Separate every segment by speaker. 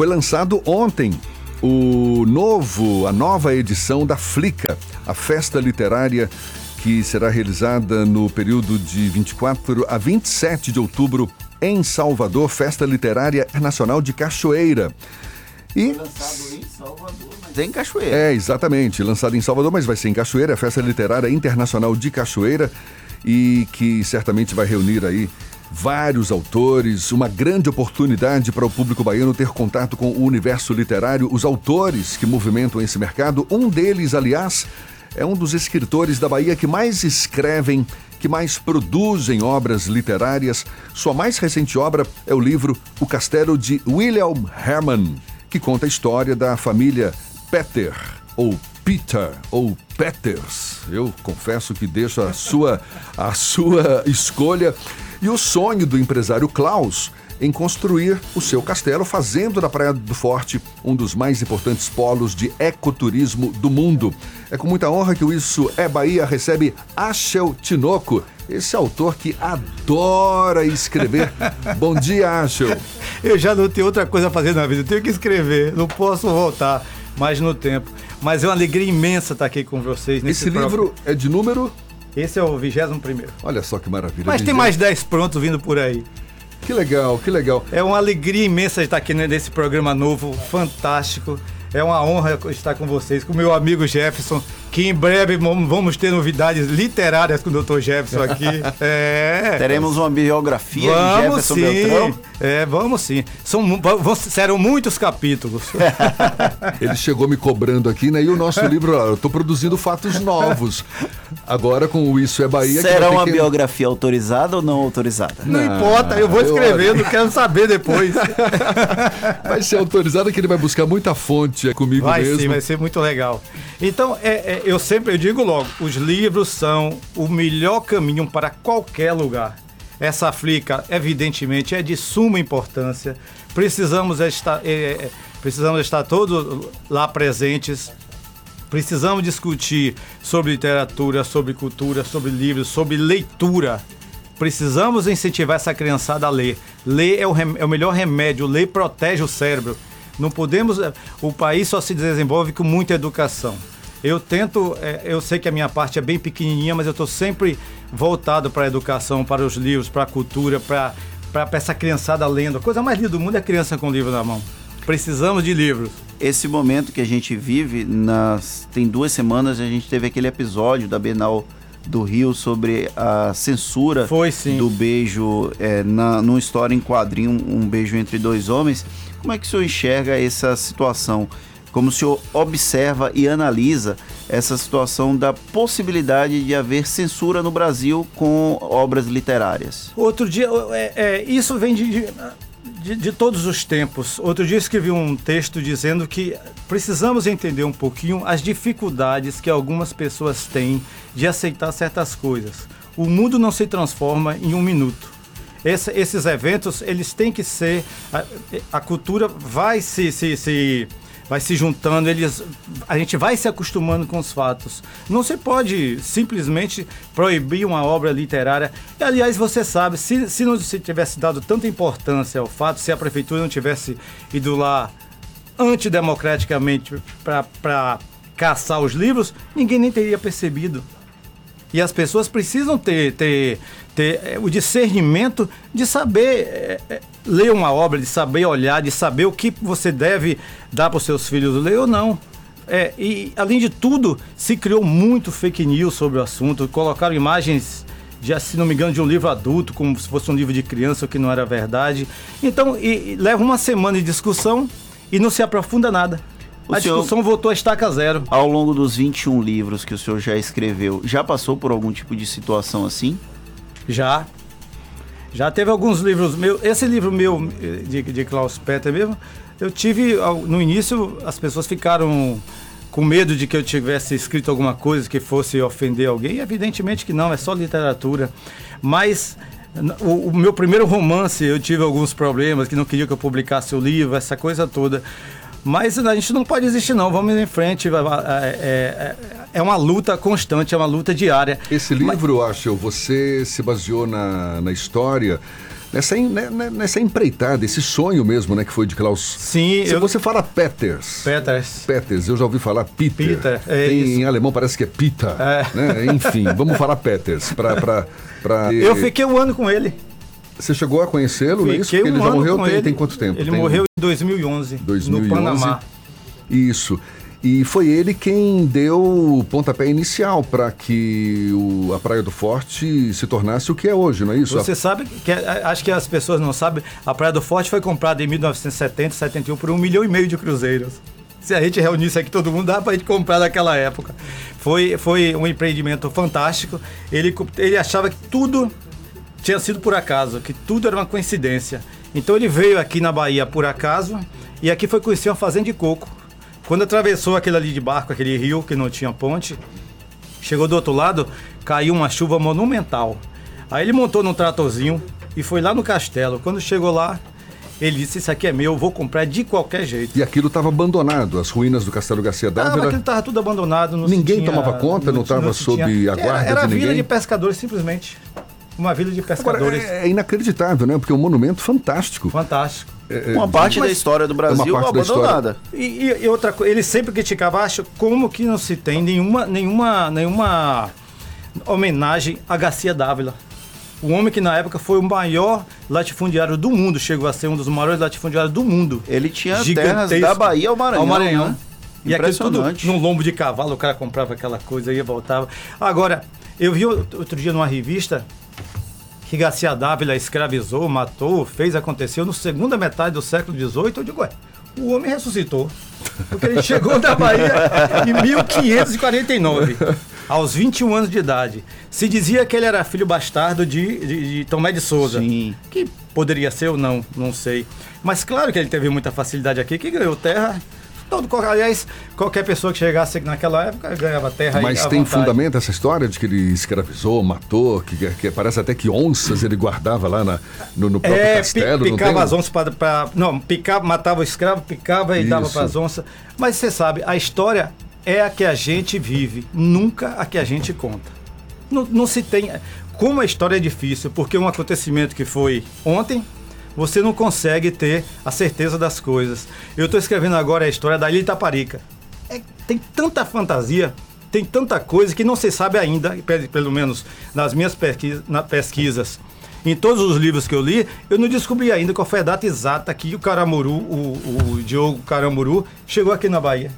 Speaker 1: foi lançado ontem o novo, a nova edição da Flica, a festa literária que será realizada no período de 24 a 27 de outubro em Salvador, Festa Literária Internacional de Cachoeira.
Speaker 2: E lançado em Salvador, mas é em Cachoeira.
Speaker 1: É, exatamente, lançado em Salvador, mas vai ser em Cachoeira, a Festa Literária Internacional de Cachoeira e que certamente vai reunir aí vários autores, uma grande oportunidade para o público baiano ter contato com o universo literário, os autores que movimentam esse mercado. Um deles, aliás, é um dos escritores da Bahia que mais escrevem, que mais produzem obras literárias. Sua mais recente obra é o livro O Castelo de William Herman, que conta a história da família Peter, ou Peter, ou Peters. Eu confesso que deixo a sua, a sua escolha e o sonho do empresário Klaus em construir o seu castelo, fazendo da Praia do Forte um dos mais importantes polos de ecoturismo do mundo. É com muita honra que o Isso é Bahia recebe Ashel Tinoco, esse autor que adora escrever. Bom dia, Ashel.
Speaker 3: Eu já não tenho outra coisa a fazer na vida, eu tenho que escrever, não posso voltar mais no tempo. Mas é uma alegria imensa estar aqui com vocês.
Speaker 1: Nesse esse livro é de número
Speaker 3: esse é o 21 primeiro.
Speaker 1: Olha só que maravilha.
Speaker 3: Mas tem mais 10 prontos vindo por aí.
Speaker 1: Que legal, que legal.
Speaker 3: É uma alegria imensa estar aqui nesse programa novo, fantástico. É uma honra estar com vocês, com o meu amigo Jefferson, que em breve vamos ter novidades literárias com o Dr. Jefferson aqui.
Speaker 2: É. Teremos uma biografia
Speaker 3: vamos
Speaker 2: de Jefferson
Speaker 3: sim.
Speaker 2: Beltrão?
Speaker 3: É, vamos sim. São, serão muitos capítulos.
Speaker 1: Ele chegou me cobrando aqui, né? E o nosso livro, eu estou produzindo fatos novos. Agora com o Isso é Bahia.
Speaker 2: Será uma que... biografia autorizada ou não autorizada?
Speaker 3: Não, não importa, eu vou escrever, eu... quero saber depois.
Speaker 1: vai ser autorizada que ele vai buscar muita fonte comigo
Speaker 3: vai
Speaker 1: mesmo.
Speaker 3: Vai sim, vai ser muito legal. Então, é, é, eu sempre eu digo logo, os livros são o melhor caminho para qualquer lugar. Essa flica, evidentemente, é de suma importância. Precisamos estar, é, é, precisamos estar todos lá presentes. Precisamos discutir sobre literatura, sobre cultura, sobre livros, sobre leitura. Precisamos incentivar essa criançada a ler. Ler é o, é o melhor remédio, ler protege o cérebro. Não podemos. O país só se desenvolve com muita educação. Eu tento, é, eu sei que a minha parte é bem pequenininha, mas eu estou sempre voltado para a educação, para os livros, para a cultura, para essa criançada lendo. A coisa mais linda do mundo é a criança com o livro na mão. Precisamos de livros.
Speaker 2: Esse momento que a gente vive, nas, tem duas semanas a gente teve aquele episódio da Bienal do Rio sobre a censura
Speaker 3: Foi,
Speaker 2: do beijo é, na, numa história em quadrinho, um beijo entre dois homens. Como é que o senhor enxerga essa situação? Como o senhor observa e analisa essa situação da possibilidade de haver censura no Brasil com obras literárias?
Speaker 3: Outro dia, é, é, isso vem de, de, de, todos os tempos. Outro dia escrevi um texto dizendo que precisamos entender um pouquinho as dificuldades que algumas pessoas têm de aceitar certas coisas. O mundo não se transforma em um minuto. Esse, esses eventos, eles têm que ser. A, a cultura vai se, se, se vai se juntando, eles, a gente vai se acostumando com os fatos. Não se pode simplesmente proibir uma obra literária. E, aliás, você sabe, se, se não se tivesse dado tanta importância ao fato, se a prefeitura não tivesse ido lá antidemocraticamente para caçar os livros, ninguém nem teria percebido. E as pessoas precisam ter, ter, ter é, o discernimento de saber é, ler uma obra, de saber olhar, de saber o que você deve dar para os seus filhos ler ou não. É, e, além de tudo, se criou muito fake news sobre o assunto, colocaram imagens de, se não me engano, de um livro adulto, como se fosse um livro de criança, o que não era verdade. Então, e, e leva uma semana de discussão e não se aprofunda nada. O a senhor, discussão voltou a estaca zero.
Speaker 2: Ao longo dos 21 livros que o senhor já escreveu, já passou por algum tipo de situação assim?
Speaker 3: Já. Já teve alguns livros meus. Esse livro meu, de, de Klaus Peter mesmo, eu tive. No início, as pessoas ficaram com medo de que eu tivesse escrito alguma coisa que fosse ofender alguém. Evidentemente que não, é só literatura. Mas o, o, meu primeiro romance, eu tive alguns problemas, que não queria que eu publicasse o livro, essa coisa toda. Mas a gente não pode desistir, não. Vamos em frente. É, é, é uma luta constante, é uma luta diária.
Speaker 1: Esse livro, Mas... acho, você se baseou na, na história nessa, né, né, nessa empreitada, esse sonho mesmo, né, que foi de Klaus.
Speaker 3: Sim,
Speaker 1: Se
Speaker 3: eu-
Speaker 1: você fala Peters.
Speaker 3: Peters.
Speaker 1: Peters, eu já ouvi falar Peter.
Speaker 3: Peter, é
Speaker 1: Tem,
Speaker 3: isso.
Speaker 1: Em alemão parece que é Pita.
Speaker 3: É.
Speaker 1: né? Enfim, vamos falar Peters. Pra, pra, pra...
Speaker 3: Eu fiquei um ano com ele.
Speaker 1: Você chegou a conhecê-lo, não é isso?
Speaker 3: Um
Speaker 1: ele já morreu tem,
Speaker 3: ele.
Speaker 1: tem quanto tempo?
Speaker 3: Ele
Speaker 1: Tem-
Speaker 3: morreu em 2011,
Speaker 1: 2011.
Speaker 3: no Panamá.
Speaker 1: Isso. E foi ele quem deu o pontapé inicial para que o- a Praia do Forte se tornasse o que é hoje, não é isso?
Speaker 3: Você sabe que a- acho que as pessoas não sabem, a Praia do Forte foi comprada em 1970, 71 por um milhão e meio de cruzeiros. Se a gente reunisse aqui todo mundo, dá pra gente comprar naquela época. Foi, foi um empreendimento fantástico. Ele, ele achava que tudo tinha sido por acaso, que tudo era uma coincidência. Então ele veio aqui na Bahia por acaso e aqui foi conhecer uma fazenda de coco. Quando atravessou aquele ali de barco, aquele rio que não tinha ponte, chegou do outro lado, caiu uma chuva monumental. Aí ele montou num tratorzinho e foi lá no castelo. Quando chegou lá, ele disse: Isso aqui é meu, vou comprar de qualquer jeito.
Speaker 1: E aquilo estava abandonado, as ruínas do Castelo Garcia
Speaker 3: Ah,
Speaker 1: Dávila.
Speaker 3: aquilo estava tudo abandonado.
Speaker 1: Ninguém
Speaker 3: tinha-
Speaker 1: tomava conta, não estava sob a guarda
Speaker 3: Era, era
Speaker 1: de
Speaker 3: vila
Speaker 1: ninguém?
Speaker 3: de pescadores, simplesmente. Uma vila de
Speaker 1: Agora,
Speaker 3: pescadores.
Speaker 1: é, é inacreditável, né? Porque é um monumento fantástico.
Speaker 3: Fantástico.
Speaker 2: Uma parte da história do Brasil
Speaker 1: parte da história.
Speaker 2: abandonada.
Speaker 3: E, e- e outra coisa, ele sempre criticava, acho, como que não se tem nenhuma, nenhuma, nenhuma homenagem a Garcia Dávila. O homem que na época foi o maior latifundiário do mundo, chegou a ser um dos maiores latifundiários do mundo.
Speaker 2: Ele tinha terras da Bahia ao Maranhão.
Speaker 3: Ao Maranhão.
Speaker 2: né?
Speaker 3: E aquilo tudo num lombo de cavalo, o cara comprava aquela coisa e voltava. Agora, eu vi outro dia numa revista que Garcia Dávila escravizou, matou, fez, aconteceu no segunda metade do século XVIII. Eu digo, ué, o homem ressuscitou. Porque ele chegou da Bahia em 1549, aos 21 anos de idade. Se dizia que ele era filho bastardo de, de, de Tomé de Souza.
Speaker 2: Sim.
Speaker 3: Que poderia ser ou não, não sei. Mas claro que ele teve muita facilidade aqui, que ganhou terra. Todo, aliás, qualquer pessoa que chegasse naquela época ganhava terra
Speaker 1: Mas tem
Speaker 3: vontade.
Speaker 1: fundamento essa história de que ele escravizou, matou, que, que parece até que onças ele guardava lá na- no, no próprio
Speaker 3: É,
Speaker 1: castelo. não
Speaker 3: picava
Speaker 1: tem?
Speaker 3: as onças para. Não, picava, matava o escravo, picava e dava
Speaker 1: Isso.
Speaker 3: para as onças. Mas você sabe, a história é a que a gente vive, nunca a que a gente conta. Não, não se tem. Como a história é difícil, porque um acontecimento que foi ontem, você não consegue ter a certeza das coisas. Eu estou escrevendo agora a história da Ilha Itaparica. É, tem tanta fantasia, tem tanta coisa que não se sabe ainda, pe- pelo menos nas minhas pesquisa- na- pesquisas. Em todos os livros que eu li, eu não descobri ainda qual foi a data exata que o Caramuru, o, o Diogo Caramuru, chegou aqui na Bahia.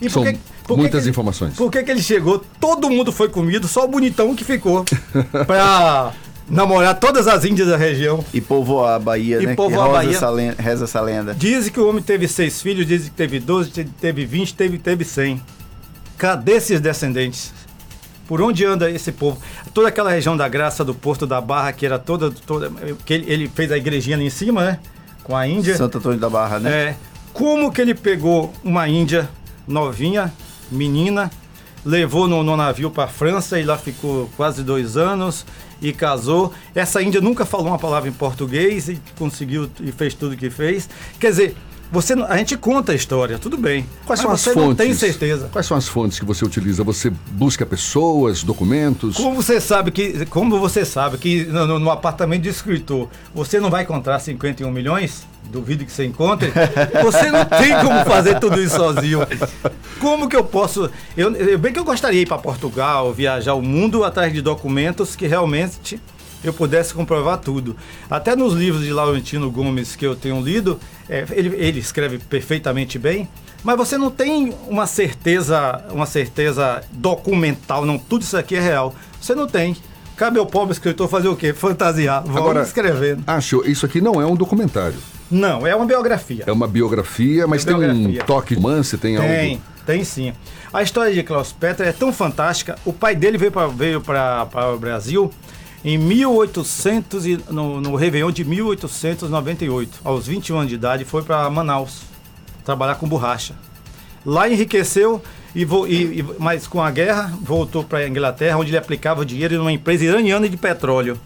Speaker 3: E
Speaker 1: São muitas
Speaker 3: que ele-
Speaker 1: informações.
Speaker 3: Por que, que ele chegou? Todo mundo foi comido, só o bonitão que ficou. pra namorar todas as índias da região.
Speaker 2: E povoar a Bahia,
Speaker 3: E
Speaker 2: né?
Speaker 3: povoar
Speaker 2: que
Speaker 3: a Bahia.
Speaker 2: Essa lenda, reza essa lenda.
Speaker 3: Dizem que o homem teve seis filhos, dizem que teve 12, te- teve 20, teve, teve 100. Cadê esses descendentes? Por onde anda esse povo? Toda aquela região da Graça, do Porto da Barra, que era toda. toda que ele, ele fez a igrejinha ali em cima, né? Com a Índia.
Speaker 2: Santo Antônio da Barra, né?
Speaker 3: É. Como que ele pegou uma índia novinha, menina, levou no, no navio para França e lá ficou quase dois anos e casou. Essa índia nunca falou uma palavra em português e conseguiu e fez tudo que fez. Quer dizer, você, a gente conta a história, tudo bem.
Speaker 1: Quais
Speaker 3: mas
Speaker 1: são as fontes?
Speaker 3: não tem certeza.
Speaker 1: Quais são as fontes que você utiliza? Você busca pessoas, documentos?
Speaker 3: Como você sabe que, como você sabe que no, no- apartamento de escritor você não vai encontrar 51 milhões? Duvido que você encontre. Você não tem como fazer tudo isso sozinho. Como que eu posso? Eu, eu- bem que eu gostaria ir para Portugal, viajar o mundo atrás de documentos que realmente eu pudesse comprovar tudo. Até nos livros de Laurentino Gomes que eu tenho lido, é, ele, ele escreve perfeitamente bem, mas você não tem uma certeza, uma certeza documental, não, tudo isso aqui é real. Você não tem. Cabe ao pobre escritor fazer o quê? Fantasiar. Vamos
Speaker 1: Agora-
Speaker 3: escrevendo.
Speaker 1: Acho, isso aqui não é um documentário.
Speaker 3: Não, é uma biografia.
Speaker 1: É uma biografia, mas
Speaker 3: É
Speaker 1: tem um toque de romance, tem,
Speaker 3: Tem,
Speaker 1: algo.
Speaker 3: tem sim. A história de Klaus Peter é tão fantástica. O pai dele veio para veio o Brasil em 1800 e, no, no Réveillon de 1898. Aos 21 anos de idade, foi para Manaus trabalhar com borracha. Lá enriqueceu, e, vo- e- e- mas com a guerra voltou para a Inglaterra, onde ele aplicava dinheiro numa empresa iraniana de petróleo.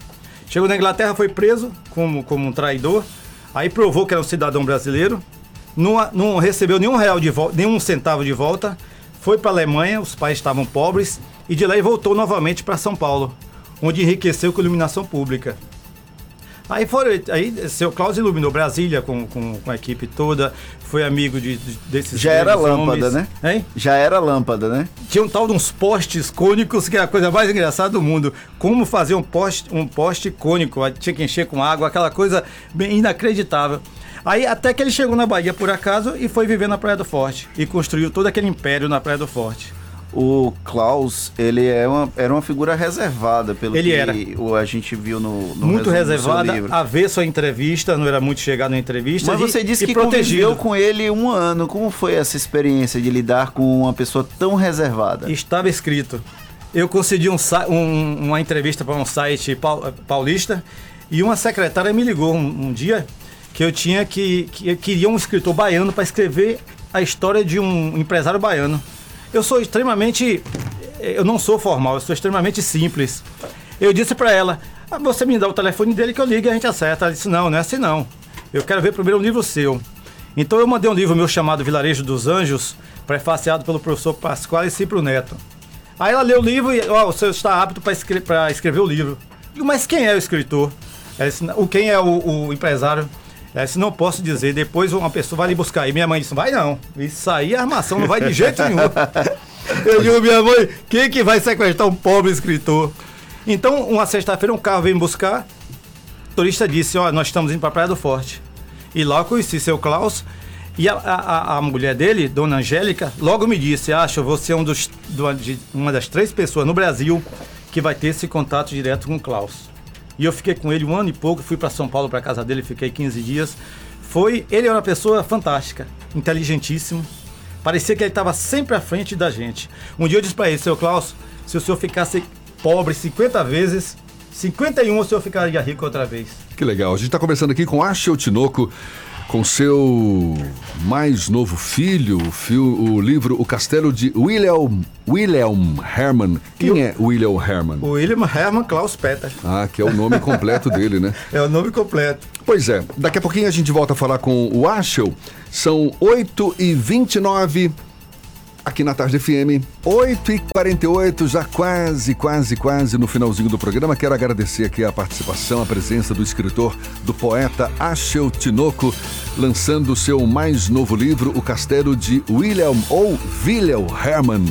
Speaker 3: Chegou na Inglaterra, foi preso como, como um traidor, aí provou que era um cidadão brasileiro, não, não recebeu nenhum real de volta, nenhum centavo de volta, foi para a Alemanha, os pais estavam pobres, e de lá ele voltou novamente para São Paulo, onde enriqueceu com iluminação pública. Aí foram, aí seu Klaus iluminou Brasília com, com, com a equipe toda, foi amigo de, de desses
Speaker 2: Já era lâmpada,
Speaker 3: homens.
Speaker 2: né?
Speaker 3: Hein?
Speaker 2: Já era lâmpada, né?
Speaker 3: Tinha um tal de uns postes cônicos, que é a coisa mais engraçada do mundo. Como fazer um poste, um poste cônico, tinha que encher com água, aquela coisa bem inacreditável. Aí até que ele chegou na Bahia por acaso e foi viver na Praia do Forte e construiu todo aquele império na Praia do Forte.
Speaker 2: O Klaus, ele é uma, era uma figura reservada, pelo
Speaker 3: Ele
Speaker 2: que
Speaker 3: era.
Speaker 2: o, a gente viu no, no
Speaker 3: muito reservada,
Speaker 2: livro.
Speaker 3: a ver sua entrevista, não era muito chegado na entrevista.
Speaker 2: Mas
Speaker 3: e-
Speaker 2: você disse que
Speaker 3: protegido.
Speaker 2: conviveu com ele um ano. Como foi essa experiência de lidar com uma pessoa tão reservada?
Speaker 3: Estava escrito. Eu concedi um, um- uma entrevista para um site pau- paulista e uma secretária me ligou um, um dia que eu tinha que, que eu queria um escritor baiano para escrever a história de um empresário baiano. Eu sou extremamente, eu não sou formal, eu sou extremamente simples. Eu disse para ela: "Ah, você me dá o telefone dele que eu ligo e a gente acerta. Ela disse: não, não é assim não. Eu quero ver primeiro um livro seu. Então eu mandei um livro meu chamado Vilarejo dos Anjos, prefaciado pelo professor Pascoal e Cipro Neto. Aí ela leu o livro e, ó, o senhor está apto para escre escrever o livro. Digo, mas quem é o escritor? Ela disse, o quem é o, o empresário? Ela disse, não posso dizer, depois uma pessoa vai lhe buscar. E minha mãe disse, vai não. Isso aí é armação, não vai de jeito nenhum. Eu digo, minha mãe, quem que vai sequestrar um pobre escritor? Então, uma sexta-feira, um carro veio me buscar. O turista disse, ó, nós estamos indo para a Praia do Forte. E lá eu conheci seu Klaus. E a, a, a- mulher dele, Dona Angélica, logo me disse, acho, você é um dos, uma das três pessoas no Brasil que vai ter esse contato direto com o Klaus. E eu fiquei com ele um ano e pouco, fui para São Paulo, para casa dele, fiquei 15 dias. Foi, ele era uma pessoa fantástica, inteligentíssimo. Parecia que ele estava sempre à frente da gente. Um dia eu disse para ele, seu Klaus, se o senhor ficasse pobre 50 vezes, 51 o senhor ficaria rico outra vez.
Speaker 1: Que legal. A gente está conversando aqui com Ashel Tinoco, com seu mais novo filho, o, fil- o livro O Castelo de William, William Herman. Quem é William Herman?
Speaker 3: O William Hermann Klaus Peter.
Speaker 1: Ah, que é o nome completo dele, né?
Speaker 3: É o nome completo.
Speaker 1: Pois é, daqui a pouquinho a gente volta a falar com o Ashel. São 8h29 aqui na Tarde FM. 8h48, já quase, quase, quase no finalzinho do programa. Quero agradecer aqui a participação, a presença do escritor, do poeta Ashel Tinoco, lançando o seu mais novo livro, O Castelo de William ou William Herman.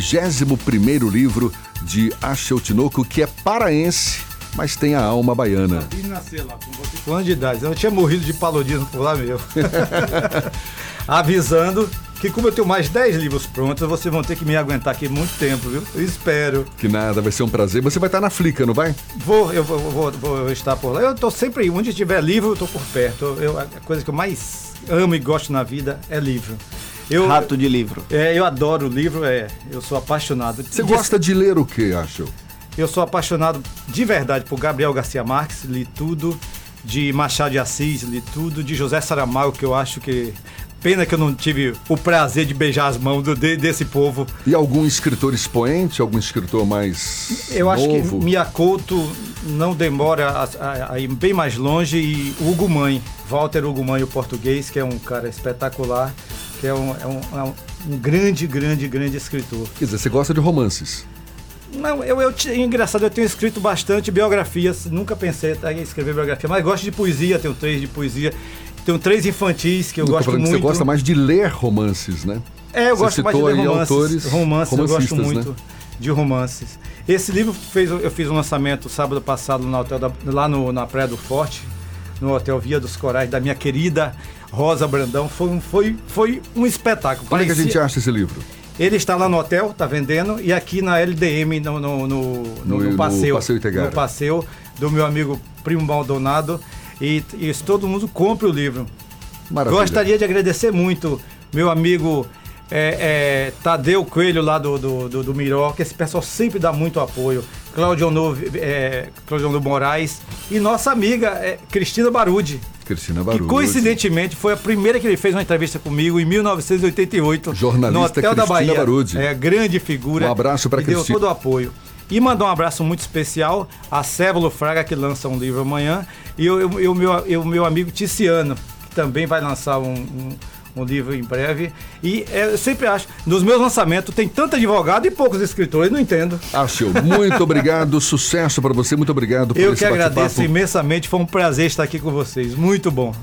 Speaker 1: 21 livro de Ashel Tinoco, que é paraense, mas tem a alma baiana.
Speaker 3: Fiz nascer lá, com 25 anos de idade. Eu tinha morrido de paludismo por lá mesmo. Avisando que como eu tenho mais 10 livros prontos, vocês vão ter que me aguentar aqui muito tempo, viu? Eu espero.
Speaker 1: Que nada, vai ser um prazer. Você vai estar na Flica, não vai?
Speaker 3: Vou, eu vou, vou- vou estar por lá. Eu tô sempre, onde tiver livro, eu tô por perto. Eu, a coisa que eu mais amo e gosto na vida é livro. Eu,
Speaker 2: Rato de livro.
Speaker 3: É, eu adoro livro, é, eu sou apaixonado.
Speaker 1: Você gosta de ler o que, Ashel?
Speaker 3: Eu sou apaixonado de verdade por Gabriel Garcia Marques, li tudo, de Machado de Assis, li tudo, de José Saramago, que eu acho que. Pena que eu não tive o prazer de beijar as mãos do- de- desse povo.
Speaker 1: E algum escritor expoente, algum escritor mais
Speaker 3: Eu acho
Speaker 1: novo?
Speaker 3: que Miyakoto não demora a, a- a ir bem mais longe e o Hugo Mãe, Walter Hugo Mãe, o português, que é um cara espetacular, que é um, é um- é um- grande, grande, grande escritor.
Speaker 1: Quer dizer, você gosta de romances.
Speaker 3: Não, eu, eu engraçado, eu tenho escrito bastante biografias, nunca pensei em escrever biografia, mas gosto de poesia, tenho três de poesia, tenho três infantis que eu
Speaker 1: tô
Speaker 3: gosto muito.
Speaker 1: você gosta mais de ler romances, né?
Speaker 3: É, eu
Speaker 1: Você
Speaker 3: gosto mais de ler romances.
Speaker 1: autores
Speaker 3: romances, eu gosto
Speaker 1: romancistas,
Speaker 3: muito
Speaker 1: né?
Speaker 3: de romances. Esse livro fez, eu fiz um lançamento sábado passado no hotel da- lá no, na Praia do Forte, no Hotel Via dos Corais, da minha querida Rosa Brandão. Foi, um- foi, foi um espetáculo.
Speaker 1: Como é que a gente acha esse livro?
Speaker 3: ele está lá no hotel, tá vendendo, e aqui na LDM, no, no, no, no-
Speaker 1: No-
Speaker 3: no passeio.
Speaker 1: Passeio.
Speaker 3: No passeio do meu amigo Primo Maldonado. E, e todo mundo compre o livro.
Speaker 1: Maravilha.
Speaker 3: Gostaria de agradecer muito meu amigo é, é, Tadeu Coelho lá do, do, do, do Miró, que esse pessoal sempre dá muito apoio. Cláudio Honor, é, Cláudio Honor Moraes e nossa amiga é, Cristina Barudi,
Speaker 1: Cristina
Speaker 3: que coincidentemente foi a primeira que ele fez uma entrevista comigo em 1988.
Speaker 1: Jornalista
Speaker 3: no Hotel da
Speaker 1: Cristina
Speaker 3: Bahia.
Speaker 1: Barudi.
Speaker 3: É, grande figura.
Speaker 1: Um abraço pra
Speaker 3: e deu
Speaker 1: Cristina.
Speaker 3: todo o apoio. E mandar um abraço muito especial a Cébulo Fraga, que lança um livro amanhã, e o eu, eu, meu, eu, meu amigo Ticiano, que também vai lançar um, um, um livro em breve. E é, eu sempre acho, nos meus lançamentos tem tanto advogado e poucos escritores, não entendo.
Speaker 1: Acho. Muito obrigado, sucesso para você, muito obrigado por
Speaker 3: Eu que agradeço imensamente, foi um prazer estar aqui com vocês. Muito bom.